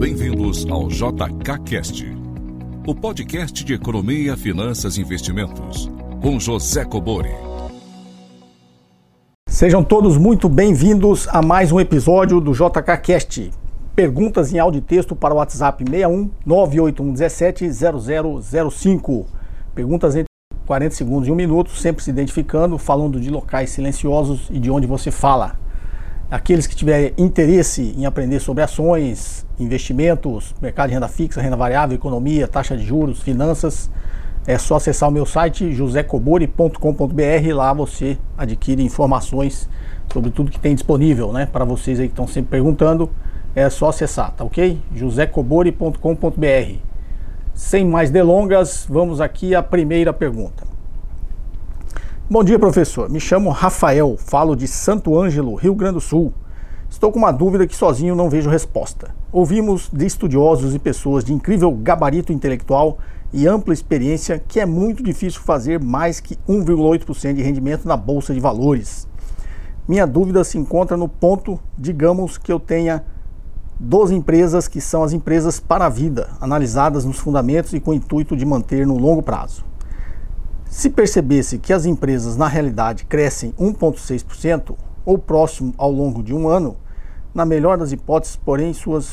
Bem-vindos ao JKCast, o podcast de economia, finanças e investimentos, com José Cobori. Sejam todos muito bem-vindos a mais um episódio do JKCast. Perguntas em áudio e texto para o WhatsApp 61 981 17 0005. Perguntas entre 40 segundos e um minuto, sempre se identificando, falando de locais silenciosos e de onde você fala. Aqueles que tiverem interesse em aprender sobre ações, investimentos, mercado de renda fixa, renda variável, economia, taxa de juros, finanças, é só acessar o meu site josecobori.com.br. Lá você adquire informações sobre tudo que tem disponível, né? Para vocês aí que estão sempre perguntando, é só acessar, tá ok? josecobori.com.br. Sem mais delongas, vamos aqui à primeira pergunta. Bom dia, professor. Me chamo Rafael, falo de Santo Ângelo, Rio Grande do Sul. Estou com uma dúvida que sozinho não vejo resposta. Ouvimos de estudiosos e pessoas de incrível gabarito intelectual e ampla experiência que é muito difícil fazer mais que 1,8% de rendimento na bolsa de valores. Minha dúvida se encontra no ponto, digamos que eu tenha 12 empresas que são as empresas para a vida, analisadas nos fundamentos e com o intuito de manter no longo prazo. Se percebesse que as empresas na realidade crescem 1,6% ou próximo ao longo de um ano, na melhor das hipóteses, porém suas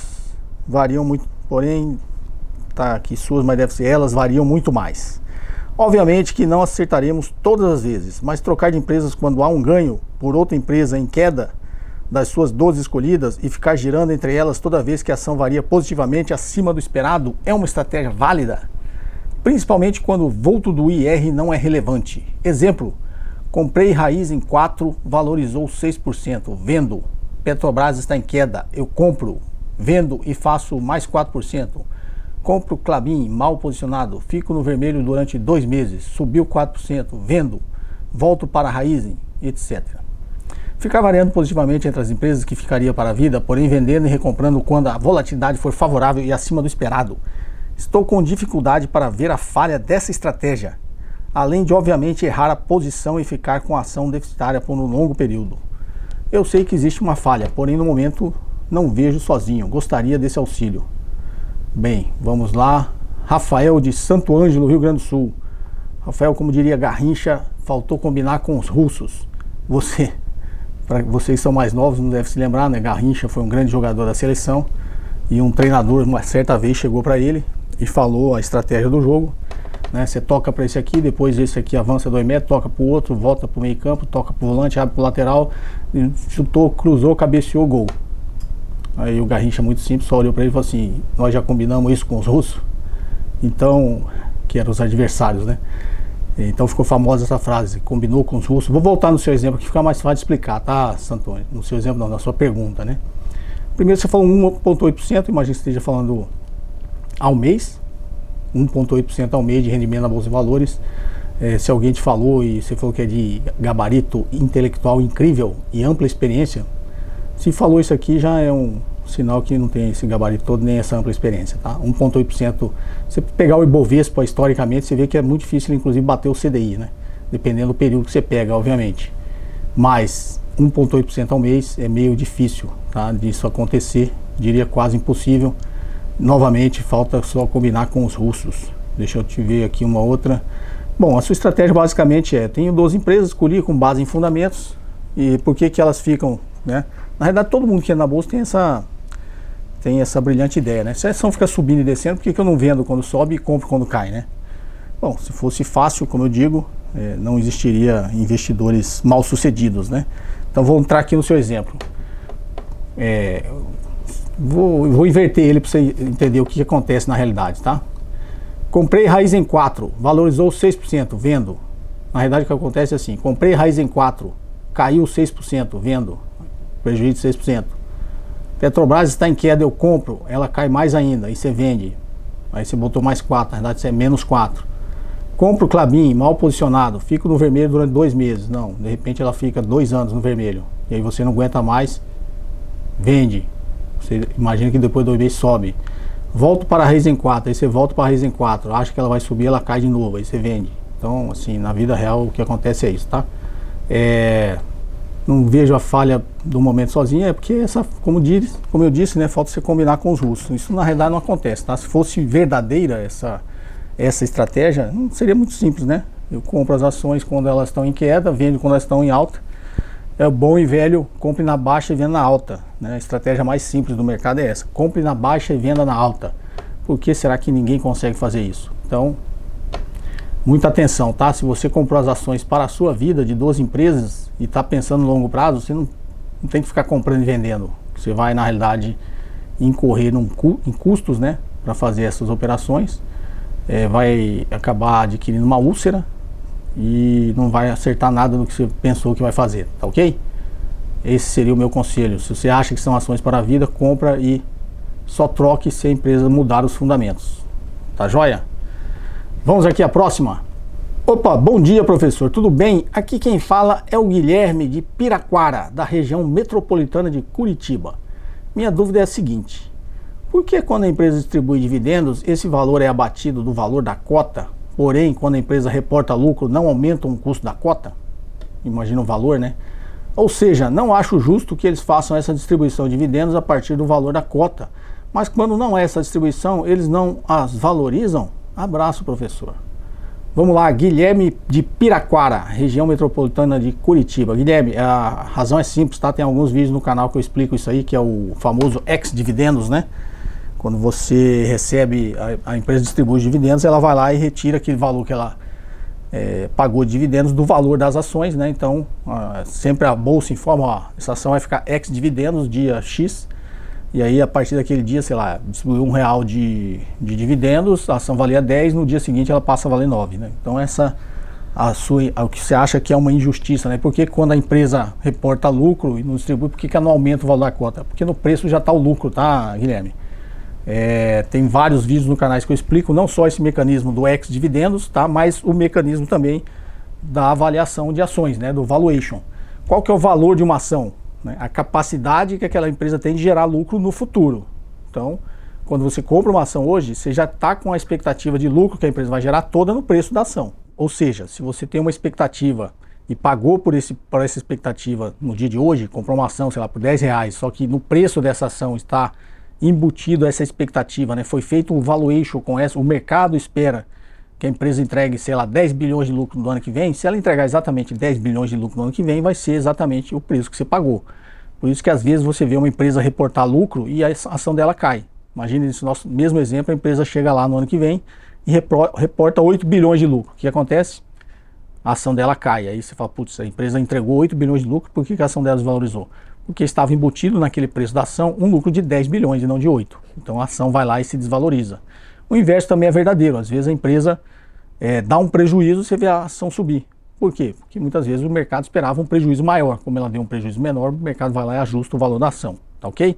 variam muito, porém tá aqui suas, mas deve ser elas variam muito mais. Obviamente que não acertaremos todas as vezes, mas trocar de empresas quando há um ganho por outra empresa em queda das suas 12 escolhidas e ficar girando entre elas toda vez que a ação varia positivamente acima do esperado é uma estratégia válida? Principalmente quando o volto do IR não é relevante. Exemplo, comprei raiz em 4, valorizou 6%, vendo. Petrobras está em queda, eu compro, vendo e faço mais 4%. Compro Clabin, mal posicionado, fico no vermelho durante dois meses, subiu 4%, vendo, volto para a raiz, etc. Ficar variando positivamente entre as empresas que ficaria para a vida, porém vendendo e recomprando quando a volatilidade for favorável e acima do esperado. Estou com dificuldade para ver a falha dessa estratégia, além de obviamente errar a posição e ficar com a ação deficitária por um longo período. Eu sei que existe uma falha, porém no momento não vejo sozinho. Gostaria desse auxílio. Bem, vamos lá. Rafael de Santo Ângelo, Rio Grande do Sul. Rafael, como diria Garrincha, faltou combinar com os russos. Você, para vocês são mais novos, não deve se lembrar, né? Garrincha foi um grande jogador da seleção e um treinador uma certa vez chegou para ele, e falou a estratégia do jogo. Né? Você toca para esse aqui, depois esse aqui avança dois metros, toca para o outro, volta para o meio campo, toca para o volante, abre para o lateral, chutou, cruzou, cabeceou, gol. Aí o Garrincha, muito simples, só olhou para ele e falou assim: Nós já combinamos isso com os russos? Então, que eram os adversários, né? Então ficou famosa essa frase, combinou com os russos. Vou voltar no seu exemplo que fica mais fácil de explicar, tá, Santônio? No seu exemplo, não, na sua pergunta, né? Primeiro você falou 1,8%, imagina que esteja falando ao mês, 1,8% ao mês de rendimento na Bolsa de Valores. É, se alguém te falou e você falou que é de gabarito intelectual incrível e ampla experiência, se falou isso aqui já é um sinal que não tem esse gabarito todo nem essa ampla experiência, tá? 1,8%. Você pegar o Ibovespa historicamente, você vê que é muito difícil, inclusive, bater o CDI, né? Dependendo do período que você pega, obviamente. Mas 1,8% ao mês é meio difícil, tá? Disso acontecer, diria quase impossível. Novamente, falta só combinar com os russos. Deixa eu te ver aqui uma outra. Bom, a sua estratégia basicamente é: tenho 12 empresas, escolhi com base em fundamentos. E por que, que elas ficam, né? Na verdade, todo mundo que é na bolsa tem essa, tem essa brilhante ideia, né? Se a ação fica subindo e descendo, por que, que eu não vendo quando sobe e compro quando cai, né? Bom, se fosse fácil, como eu digo, é, não existiria investidores mal sucedidos, né? Então vou entrar aqui no seu exemplo. É, Vou, vou inverter ele para você entender o que, acontece na realidade, tá? Comprei raiz em 4, valorizou 6%, vendo. Na realidade o que acontece é assim, comprei raiz em 4, caiu 6%, vendo. Prejuízo de 6%. Petrobras está em queda, eu compro, ela cai mais ainda, aí você vende. Aí você botou mais 4, na verdade você é menos 4. Compro Clabin, mal posicionado, fico no vermelho durante dois meses. Não, de repente ela fica dois anos no vermelho. E aí você não aguenta mais, vende. Você imagina que depois do meses sobe. Volto para a raiz em 4, aí você volta para a raiz em 4, acha que ela vai subir, ela cai de novo, aí você vende. Então, assim, na vida real o que acontece é isso, tá? É, não vejo a falha do momento sozinho, é porque essa, como, diz, como eu disse, né, falta você combinar com os russos. Isso na realidade não acontece, tá? Se fosse verdadeira essa, essa estratégia, não seria muito simples, né? Eu compro as ações quando elas estão em queda, vendo quando elas estão em alta. É o bom e velho, compre na baixa e venda na alta. Né? A estratégia mais simples do mercado é essa: compre na baixa e venda na alta. Por que será que ninguém consegue fazer isso? Então, muita atenção, tá? Se você comprou as ações para a sua vida de duas empresas e está pensando no longo prazo, você não, não, tem que ficar comprando e vendendo. Você vai, na realidade, incorrer num, em custos, né? Para fazer essas operações. É, vai acabar adquirindo uma úlcera e não vai acertar nada do que você pensou que vai fazer, tá ok? Esse seria o meu conselho. Se você acha que são ações para a vida, compra e só troque se a empresa mudar os fundamentos. Tá joia? Vamos aqui à próxima. Opa, bom dia professor, tudo bem? Aqui quem fala é o Guilherme de Piraquara, da região metropolitana de Curitiba. Minha dúvida é a seguinte: por que quando a empresa distribui dividendos, esse valor é abatido do valor da cota Porém, quando a empresa reporta lucro, não aumenta o custo da cota? Imagina o valor, né? Ou seja, não acho justo que eles façam essa distribuição de dividendos a partir do valor da cota. Mas quando não é essa distribuição, eles não as valorizam? Abraço, professor. Vamos lá, Guilherme de Piraquara, região metropolitana de Curitiba. Guilherme, a razão é simples, tá? Tem alguns vídeos no canal que eu explico isso aí, que é o famoso ex-dividendos, né? Quando você recebe, a, a, empresa distribui os dividendos, ela vai lá e retira aquele valor que ela é, pagou de dividendos do valor das ações, né? Então, a, sempre a bolsa informa, ó, essa ação vai ficar ex dividendos dia X, e aí a partir daquele dia, sei lá, distribuiu um real de, de dividendos, a ação valia 10, no dia seguinte ela passa a valer 9, né? Então essa a sua, o que você acha que é uma injustiça, né? Porque quando a empresa reporta lucro e não distribui, por que, que não aumenta o valor da cota? Porque no preço já está o lucro, tá, Guilherme? É, tem vários vídeos no canal que eu explico não só esse mecanismo do ex-dividendos, tá? mas o mecanismo também da avaliação de ações, né? do valuation. Qual que é o valor de uma ação? Né? A capacidade que aquela empresa tem de gerar lucro no futuro. Então, quando você compra uma ação hoje, você já está com a expectativa de lucro que a empresa vai gerar toda no preço da ação. Ou seja, se você tem uma expectativa e pagou por, esse, por essa expectativa no dia de hoje, comprou uma ação, sei lá, por 10 reais, só que no preço dessa ação está embutido essa expectativa, né? Foi feito um valuation com essa, o mercado espera que a empresa entregue, sei lá, 10 bilhões de lucro no ano que vem. Se ela entregar exatamente 10 bilhões de lucro no ano que vem, vai ser exatamente o preço que você pagou. Por isso que às vezes você vê uma empresa reportar lucro e a ação dela cai. Imagine esse nosso mesmo exemplo, a empresa chega lá no ano que vem e reporta 8 bilhões de lucro. O que acontece? A ação dela cai. Aí você fala, putz, a empresa entregou 8 bilhões de lucro, por que a ação dela desvalorizou? Porque estava embutido naquele preço da ação um lucro de 10 bilhões e não de 8. Então a ação vai lá e se desvaloriza. O inverso também é verdadeiro. Às vezes a empresa é, dá um prejuízo, você vê a ação subir. Por quê? Porque muitas vezes o mercado esperava um prejuízo maior. Como ela deu um prejuízo menor, o mercado vai lá e ajusta o valor da ação. Tá ok?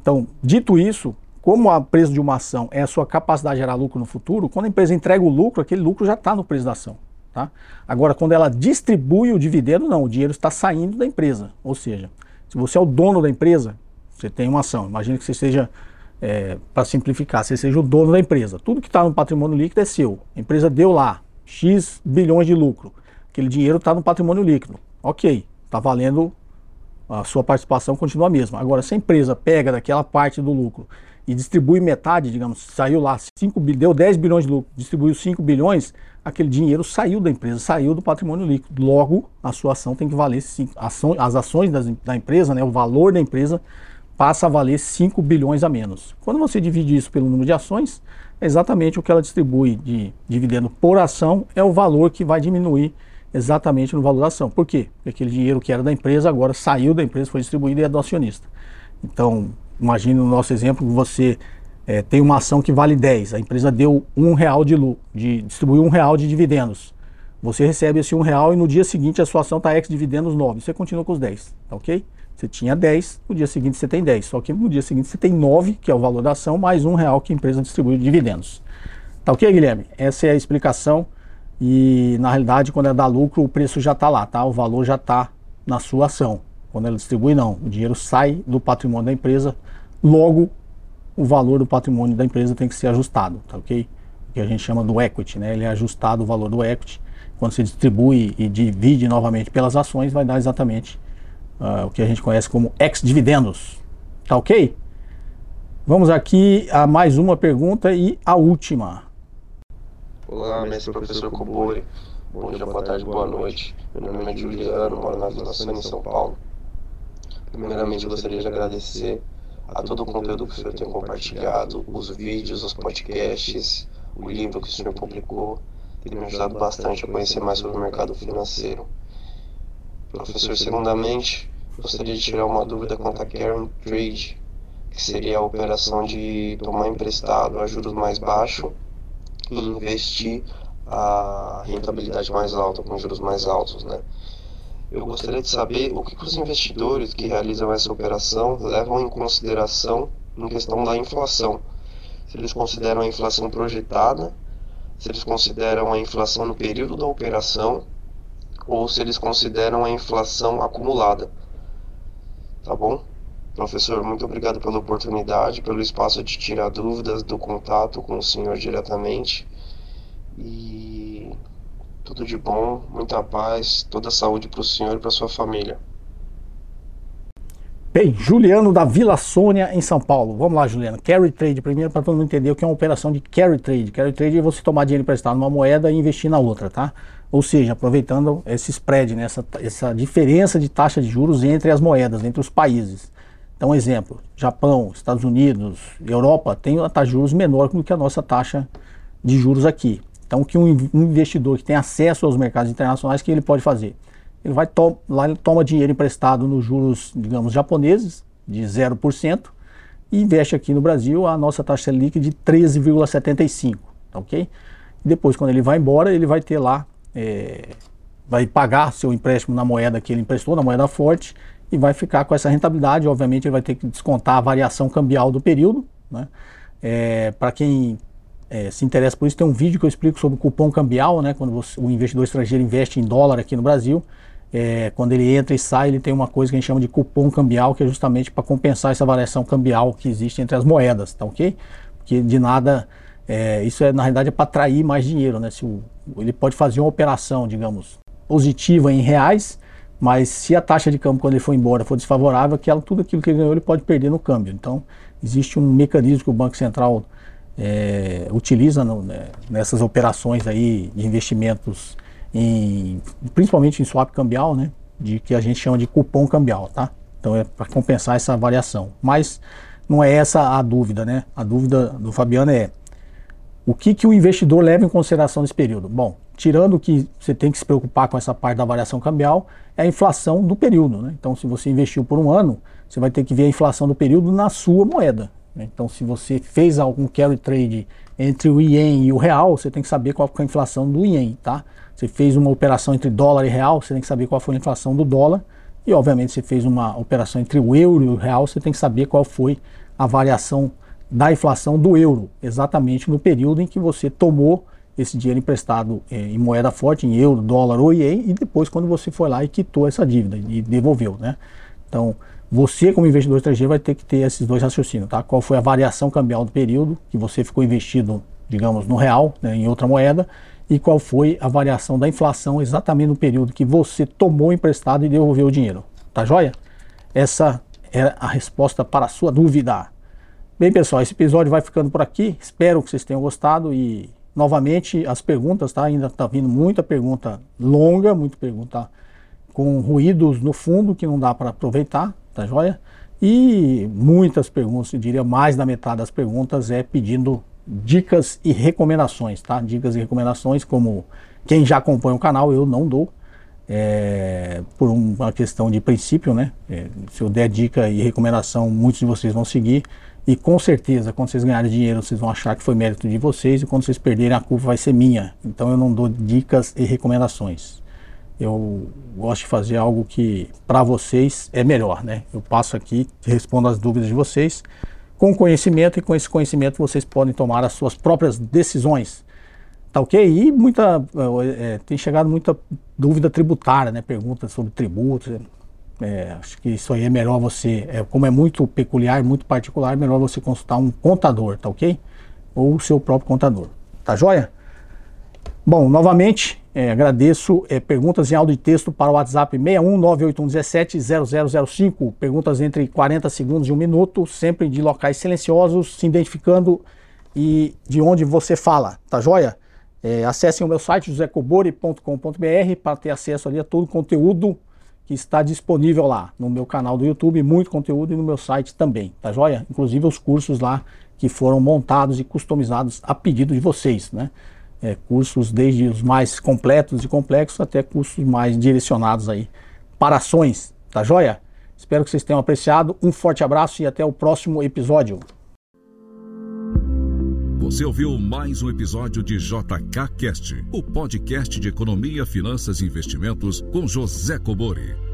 Então, dito isso, como o preço de uma ação é a sua capacidade de gerar lucro no futuro, quando a empresa entrega o lucro, aquele lucro já está no preço da ação. Tá? Agora, quando ela distribui o dividendo, não, o dinheiro está saindo da empresa. Ou seja, se você é o dono da empresa, você tem uma ação. Imagina que você seja, é, para simplificar, você seja o dono da empresa. Tudo que está no patrimônio líquido é seu. A empresa deu lá X bilhões de lucro. Aquele dinheiro está no patrimônio líquido. Ok, está valendo, a sua participação continua a mesma. Agora, se a empresa pega daquela parte do lucro e distribui metade, digamos, saiu lá 5 deu 10 bilhões de lucro, distribuiu 5 bilhões, aquele dinheiro saiu da empresa, saiu do patrimônio líquido. Logo, a sua ação tem que valer cinco, ação, as ações das, da empresa, né, o valor da empresa passa a valer 5 bilhões a menos. Quando você divide isso pelo número de ações, é exatamente o que ela distribui de dividendo por ação é o valor que vai diminuir exatamente no valor da ação. Por quê? Porque aquele dinheiro que era da empresa agora saiu da empresa, foi distribuído e é do acionista. Então, imagine no nosso exemplo você é, tem uma ação que vale 10, a empresa deu um real de de, distribuiu um real de dividendos. Você recebe esse um real e no dia seguinte a sua ação está ex-dividendos 9. Você continua com os 10, tá ok? Você tinha 10, no dia seguinte você tem 10. Só que no dia seguinte você tem 9, que é o valor da ação, mais um real que a empresa distribui de dividendos. Tá ok, Guilherme? Essa é a explicação. E na realidade, quando ela dá lucro, o preço já está lá, tá? O valor já está na sua ação. Quando ela distribui, não. O dinheiro sai do patrimônio da empresa, logo o valor do patrimônio da empresa tem que ser ajustado, tá ok? O que a gente chama do equity, né? Ele é ajustado o valor do equity. Quando você distribui e divide novamente pelas ações, vai dar exatamente uh, o que a gente conhece como ex-dividendos. Tá ok? Vamos aqui a mais uma pergunta e a última. Olá, mestre professor Cobori. Bom dia, boa tarde, boa noite. Meu nome é Juliano, moro na Vila Sônia, em São Paulo. Primeiramente, gostaria de agradecer a todo o conteúdo que o senhor tem compartilhado, os vídeos, os podcasts, o livro que o senhor publicou. Tem me ajudado bastante a conhecer mais sobre o mercado financeiro. Professor, segundamente, gostaria de tirar uma dúvida quanto a Karen Trade que seria a operação de tomar emprestado a juros mais baixos e investir a rentabilidade mais alta, com juros mais altos, né? Eu gostaria de saber o que, os investidores que realizam essa operação levam em consideração em questão da inflação. Se eles consideram a inflação projetada, se eles consideram a inflação no período da operação ou se eles consideram a inflação acumulada. Tá bom? Professor, muito obrigado pela oportunidade, pelo espaço de tirar dúvidas, do contato com o senhor diretamente. E tudo de bom, muita paz, toda saúde para o senhor e para sua família. Bem, Juliano da Vila Sônia, em São Paulo. Vamos lá, Juliano. Carry trade, primeiro para todo mundo entender o que é uma operação de carry trade. Carry trade é você tomar dinheiro emprestado numa moeda e investir na outra, tá? Ou seja, aproveitando esse spread, né? essa, essa diferença de taxa de juros entre as moedas, entre os países. Então, exemplo, Japão, Estados Unidos, Europa tem uma taxa de juros menor do que a nossa taxa de juros aqui. Então, o que um investidor que tem acesso aos mercados internacionais, que ele pode fazer? Ele vai to lá ele toma dinheiro emprestado nos juros, digamos, japoneses, de 0%, e investe aqui no Brasil a nossa taxa líquida de 13,75%, tá ok? Depois, quando ele vai embora, ele vai ter lá, é, vai pagar seu empréstimo na moeda que ele emprestou, na moeda forte, e vai ficar com essa rentabilidade. Obviamente, ele vai ter que descontar a variação cambial do período. Né? É, Para quem é, se interessa por isso, tem um vídeo que eu explico sobre o cupom cambial, né? quando você, o investidor estrangeiro investe em dólar aqui no Brasil. É, quando ele entra e sai, ele tem uma coisa que a gente chama de cupom cambial, que é justamente para compensar essa variação cambial que existe entre as moedas, tá ok? Porque de nada, é, isso é na realidade é para atrair mais dinheiro, né? Se o, ele pode fazer uma operação, digamos, positiva em reais, mas se a taxa de câmbio quando ele for embora for desfavorável, aquilo, tudo aquilo que ele ganhou ele pode perder no câmbio. Então existe um mecanismo que o Banco Central é, utiliza no, né, nessas operações aí de investimentos, em, principalmente em swap cambial, né, de que a gente chama de cupom cambial, tá? Então é para compensar essa variação. Mas não é essa a dúvida, né? A dúvida do Fabiano é o que, que o investidor leva em consideração nesse período? Bom, tirando que você tem que se preocupar com essa parte da variação cambial, é a inflação do período. Né? Então, se você investiu por um ano, você vai ter que ver a inflação do período na sua moeda. Né? Então, se você fez algum carry trade entre o ien e o real, você tem que saber qual foi a inflação do ien. Tá? Você fez uma operação entre dólar e real, você tem que saber qual foi a inflação do dólar. E, obviamente, se fez uma operação entre o euro e o real, você tem que saber qual foi a variação da inflação do euro, exatamente no período em que você tomou esse dinheiro emprestado é, em moeda forte, em euro, dólar ou ien, e depois quando você foi lá e quitou essa dívida e devolveu, né? Então, você como investidor estrangeiro vai ter que ter esses dois raciocínios, tá? Qual foi a variação cambial do período que você ficou investido, digamos, no real, né, em outra moeda, e qual foi a variação da inflação exatamente no período que você tomou emprestado e devolveu o dinheiro. Tá joia? Essa é a resposta para a sua dúvida. Bem, pessoal, esse episódio vai ficando por aqui. Espero que vocês tenham gostado e novamente as perguntas, tá? Ainda está vindo muita pergunta longa, muita pergunta com ruídos no fundo que não dá para aproveitar, tá joia? E muitas perguntas, eu diria mais da metade das perguntas é pedindo dicas e recomendações, tá? Dicas e recomendações como quem já acompanha o canal eu não dou, é, por uma questão de princípio, né? É, se eu der dica e recomendação, muitos de vocês vão seguir. E com certeza, quando vocês ganharem dinheiro, vocês vão achar que foi mérito de vocês, e quando vocês perderem, a culpa vai ser minha. Então eu não dou dicas e recomendações. Eu gosto de fazer algo que para vocês é melhor, né? Eu passo aqui, respondo as dúvidas de vocês com conhecimento, e com esse conhecimento vocês podem tomar as suas próprias decisões. Tá ok? E muita, é, tem chegado muita dúvida tributária, né? Perguntas sobre tributos. É, acho que isso aí é melhor você, é, como é muito peculiar, muito particular, é melhor você consultar um contador, tá ok? Ou o seu próprio contador. Tá joia? Bom, novamente, é, agradeço. É, perguntas em áudio e texto para o WhatsApp 61981170005. Perguntas entre 40 segundos e um minuto, sempre de locais silenciosos, se identificando e de onde você fala, tá joia? É, acessem o meu site josecobori.com.br para ter acesso ali a todo o conteúdo que está disponível lá no meu canal do YouTube, muito conteúdo e no meu site também, tá joia? Inclusive os cursos lá que foram montados e customizados a pedido de vocês, né? É, cursos desde os mais completos e complexos até cursos mais direcionados aí para ações, tá joia? Espero que vocês tenham apreciado. Um forte abraço e até o próximo episódio. Você ouviu mais um episódio de JK Cast, o podcast de economia, finanças e investimentos com José Cobori.